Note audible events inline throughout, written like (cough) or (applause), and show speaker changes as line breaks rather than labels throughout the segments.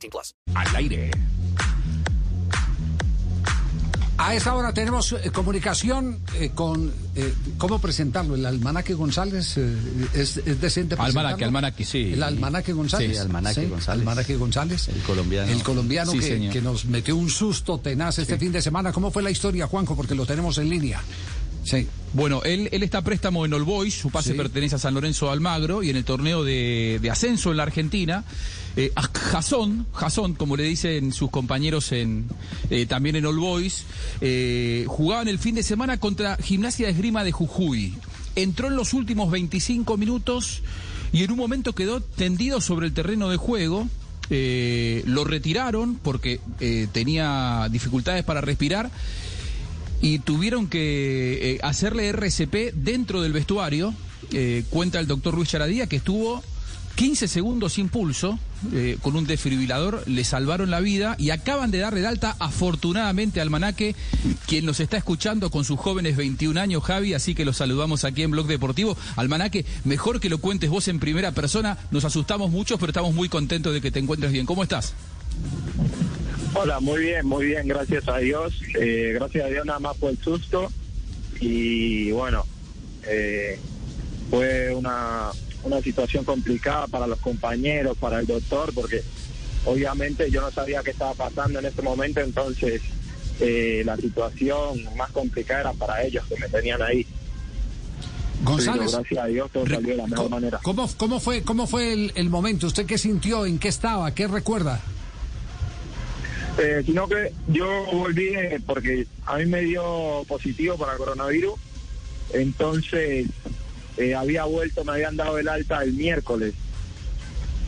18 plus.
Al aire.
A esta hora tenemos eh, comunicación eh, con, eh, ¿cómo presentarlo? ¿El Almanaque González? eh, ¿es, es decente
Almanaque? Almanaque, sí.
¿El Almanaque González?
Sí, Almanaque González.
Almanaque González.
El colombiano.
El colombiano
Sí,
que,
señor.
que nos metió un susto tenaz este fin de semana. ¿Cómo fue la historia, Juanjo? Porque lo tenemos en línea. Sí.
Bueno, él, él está a préstamo en All Boys, su pase
Sí.
pertenece a San Lorenzo de Almagro y en el torneo de, de ascenso en la Argentina, eh, Jason, Jason, como le dicen sus compañeros en, eh, también en All Boys, eh, jugaban el fin de semana contra Gimnasia de Esgrima de Jujuy. Entró en los últimos 25 minutos y en un momento quedó tendido sobre el terreno de juego. Eh, lo retiraron porque eh, tenía dificultades para respirar y tuvieron que eh, hacerle RCP dentro del vestuario. Cuenta el doctor Luis Charadía que estuvo 15 segundos sin pulso, eh, con un desfibrilador, le salvaron la vida y acaban de darle de alta afortunadamente al Manaque, quien nos está escuchando con sus jóvenes 21 años, Javi, así que los saludamos aquí en Blog Deportivo. Almanaque, mejor que lo cuentes vos en primera persona, nos asustamos mucho, pero estamos muy contentos de que te encuentres bien. ¿Cómo estás?
Hola, muy bien, muy bien, gracias a Dios. Eh, gracias a Dios nada más fue el susto. Y bueno, eh, fue una, una situación complicada para los compañeros, para el doctor, porque obviamente yo no sabía qué estaba pasando en este momento, entonces eh, la situación más complicada era para ellos que me tenían ahí.
González.
Pero gracias a Dios todo salió de la mejor
¿cómo,
manera.
¿cómo, cómo fue, cómo fue el, el momento? ¿Usted qué sintió? ¿En qué estaba? ¿Qué recuerda?
Eh, sino que yo volví eh, porque a mí me dio positivo para coronavirus, entonces eh, había vuelto, me habían dado el alta el miércoles.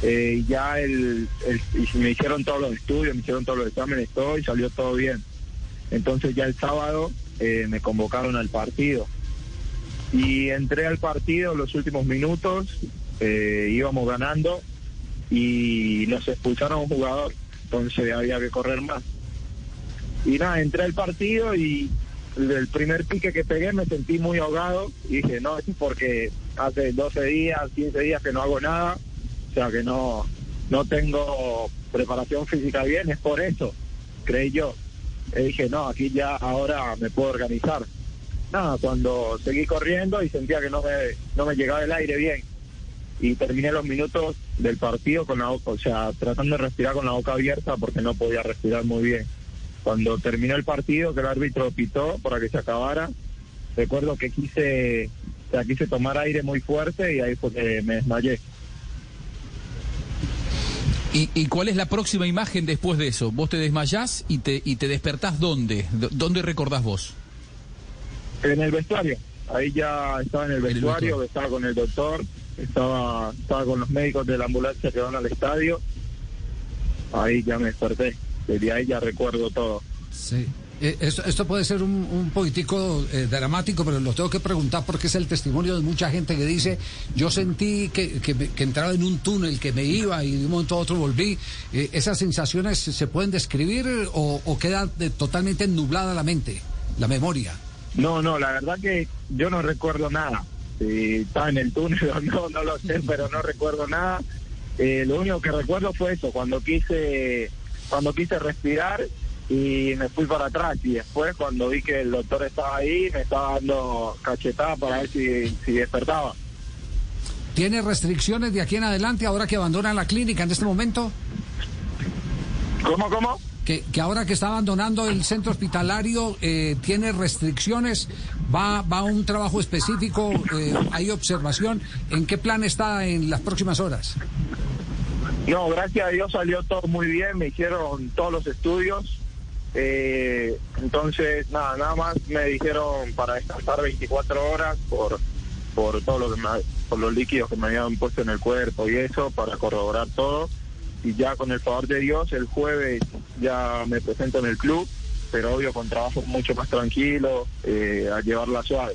Eh, ya el, el- me hicieron todos los estudios, me hicieron todos los exámenes, todo y salió todo bien. Entonces ya el sábado eh, me convocaron al partido. Y entré al partido los últimos minutos, eh, íbamos ganando y nos expulsaron un jugador, entonces había que correr más. Y nada, entré al partido y el primer pique que pegué me sentí muy ahogado y dije, no, es porque hace 12 días, 15 días que no hago nada, o sea que no, no tengo preparación física bien, es por eso, creí yo. Y dije, no, aquí ya ahora me puedo organizar. Nada, cuando seguí corriendo y sentía que no me, no me llegaba el aire bien y terminé los minutos del partido con la boca, o sea, tratando de respirar con la boca abierta porque no podía respirar muy bien. Cuando terminó el partido, que el árbitro pitó para que se acabara, recuerdo que quise, o sea, quise tomar aire muy fuerte y ahí fue que me desmayé.
¿Y, y cuál es la próxima imagen después de eso? Vos te desmayás y te, y te despertás ¿dónde? ¿Dónde recordás vos?
En el vestuario, ahí ya estaba en el vestuario. estaba con el doctor, estaba, estaba con los médicos de la ambulancia que van al estadio, ahí ya me desperté, desde ahí ya recuerdo todo.
Sí. Eh, esto, esto puede ser un, un poquitico eh, dramático, pero lo tengo que preguntar porque es el testimonio de mucha gente que dice, yo sentí que, que, que entraba en un túnel, que me iba y de un momento a otro volví. Eh, ¿Esas sensaciones se pueden describir o, o queda de- totalmente nublada la mente, la memoria?
No, no, la verdad que yo no recuerdo nada. Si estaba en el túnel (laughs) o no, no lo sé, pero no recuerdo nada. Eh, lo único que recuerdo fue eso, cuando quise, cuando quise respirar y me fui para atrás y después cuando vi que el doctor estaba ahí me estaba dando cachetada para ver si, si despertaba.
¿Tiene restricciones de aquí en adelante ahora que abandona la clínica en este momento?
¿Cómo, cómo?
Que, que ahora que está abandonando el centro hospitalario, eh, tiene restricciones, va, va a un trabajo específico, eh, hay observación. ¿En qué plan está en las próximas horas?
No, gracias a Dios salió todo muy bien, me hicieron todos los estudios. eh, entonces, nada, nada más me dijeron para descansar 24 horas por por todo lo que me- por los líquidos que me habían puesto en el cuerpo y eso, para corroborar todo. y ya con el favor de Dios el jueves ya me presento en el club, pero obvio con trabajo mucho más tranquilo, eh, a llevarla suave.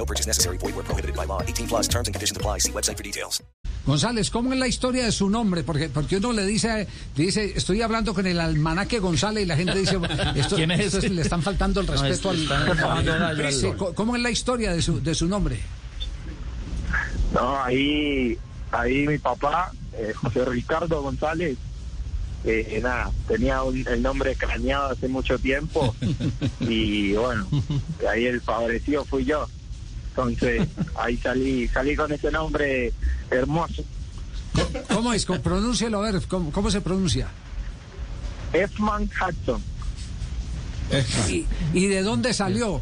No purchase necessary. Void where prohibited by law. 18 plus terms and conditions apply. See website for details.
González, ¿cómo es la historia de su nombre? Porque, porque uno le dice, dice, estoy hablando con el almanaque González y la gente dice, (laughs) esto,
¿Quién es
esto
ese?
le están faltando el respeto
No,
al... Sí, ¿cómo- ¿Cómo es la historia de su, de su nombre?
No, ahí, ahí mi papá, eh, José Ricardo González, eh, nada, tenía un- el nombre craneado hace mucho tiempo (laughs) y bueno, ahí el favorecido fui yo. Entonces ahí salí, salí con ese nombre hermoso.
¿Cómo es? ¿Cómo- Pronúncialo, a ver, ¿cómo, cómo se pronuncia?
Efman Hudson.
¿Y, y de dónde salió?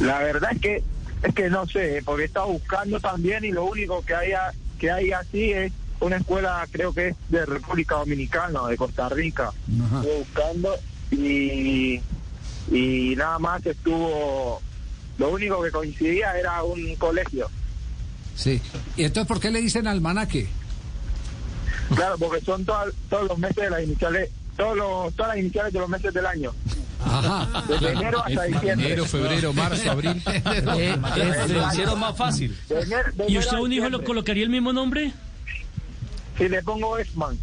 La verdad es que es que no sé, porque he estado buscando también y lo único que hay que hay así es una escuela, creo que es de República Dominicana, de Costa Rica.
Ajá.
Estuve buscando y y nada más estuvo lo único que coincidía era un colegio.
Sí. ¿Y entonces por qué le dicen almanaque?
Claro, porque son todas- todos los meses de las iniciales, todos los, todas las iniciales de los meses del año,
Ajá.
desde enero hasta diciembre.
Enero, febrero, marzo, abril. (laughs)
Eh, eh, lo hicieron más fácil.
De ener- de
¿Y usted
a
un hijo lo colocaría el mismo nombre?
Si le pongo Esman.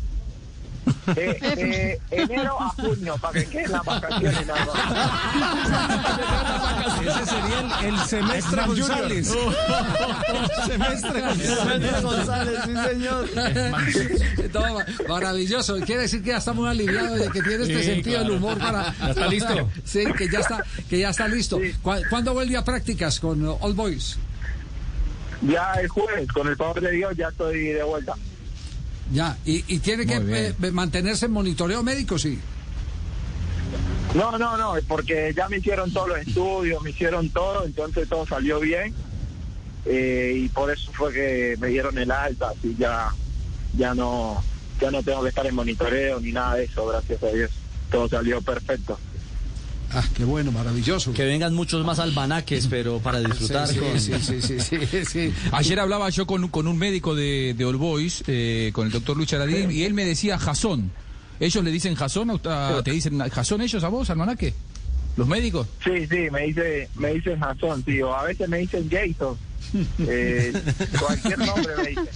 De, (laughs) de enero a junio, para que queden las vacaciones nada más.
Ese sería el, el semestre González. (laughs) semestre (laughs) González, sí, señor.
Maravilloso. Quiere decir que ya está muy aliviado de que tiene este
Sí,
sentido del
claro.
humor para.
Ya está listo.
Sí, que ya está, que ya está listo. ¿Cu- ¿Cuándo vuelve a prácticas con uh, All Boys?
Ya el jueves, con el favor de Dios, ya estoy de vuelta.
Ya. Y, y tiene que
Muy
eh, mantenerse en monitoreo médico, sí.
No, no, no, porque ya me hicieron todos los estudios, me hicieron todo, entonces todo salió bien. eh, y por eso fue que me dieron el alta, así ya, ya no, ya no tengo que estar en monitoreo ni nada de eso, gracias a Dios. Todo salió perfecto.
Ah, qué bueno, maravilloso.
Que vengan muchos más albanaques, pero para disfrutar
Sí,
con...
sí, sí, sí, sí, sí, sí.
Ayer hablaba yo con, un- con un médico de, de All Boys, eh, con el doctor Luis Charadín, y él me decía Jasón. ¿Ellos le dicen Jasón? a ¿Te dicen Jasón ellos a vos, almanaque? ¿Los médicos?
Sí, sí, me dice, me dicen Jason, tío, a veces me dicen Jason. Eh, cualquier nombre me dicen.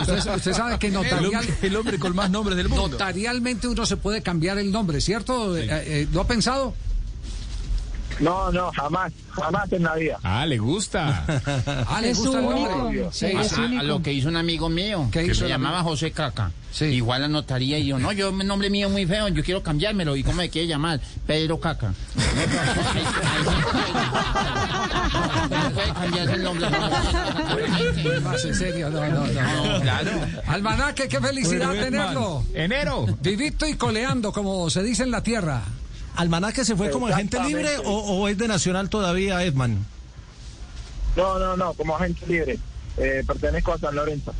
Usted, usted sabe que
El
notarial,
hombre, el hombre con más nombres del mundo.
notarialmente uno se puede cambiar el nombre, ¿cierto? Eh, eh, ¿Lo ha pensado?
No, no, jamás, jamás en la vida.
Ah, le gusta.
Ah, ¿le gusta el nombre?
único.
Sí,
a, lo que hizo un amigo mío,
¿Qué
que
hizo
se llamaba? José Caca.
Sí.
Igual anotaría y yo, no, yo, mi nombre mío es muy feo, yo quiero cambiármelo. ¿Y cómo me quiere llamar? Pedro Caca. No puede cambiarse el nombre.
Más en serio, no, no, no.
Claro.
Almanaque, qué felicidad tenerlo.
Enero.
Vivito y coleando, como se dice en la tierra.
¿Almanaque se fue como agente libre o, o es de Nacional todavía, Edman?
No, no, no, como agente libre. Eh, pertenezco a San Lorenzo.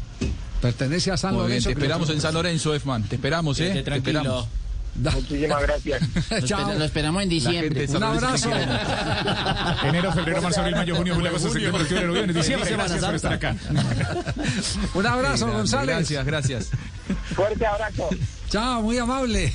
Pertenece a San
Muy bien,
Lorenzo.
te esperamos en San Lorenzo, Efman. Te esperamos, ¿eh? Te esperamos.
Da-
Muchísimas gracias. (laughs)
Lo,
Chao.
lo esperamos en diciembre.
Un abrazo. (laughs)
Enero, febrero, marzo, abril, mayo, junio, julio, agosto, septiembre, octubre, noviembre, diciembre. Gracias por estar acá.
Un abrazo, González.
Gracias, gracias.
Fuerte abrazo.
Chao, muy amable.